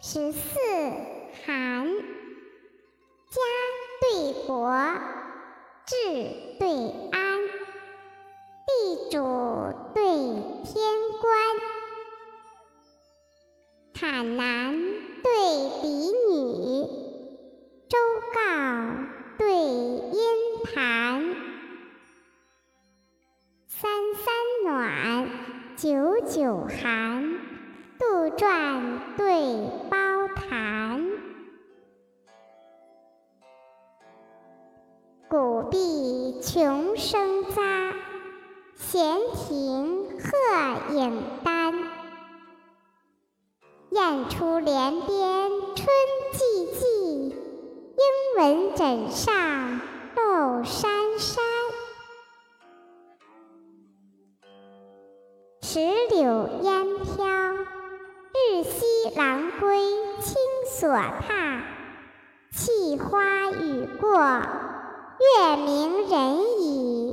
十四寒，家对国，治对安，地主对天官，坦男对嫡女，周告对殷盘，三三暖，九九寒，杜撰对包谈，古壁穷生匝，闲庭鹤影单。雁出帘边春寂寂，莺闻枕上漏珊珊。石榴烟飘，郎归青锁榻。气花雨过，月明人已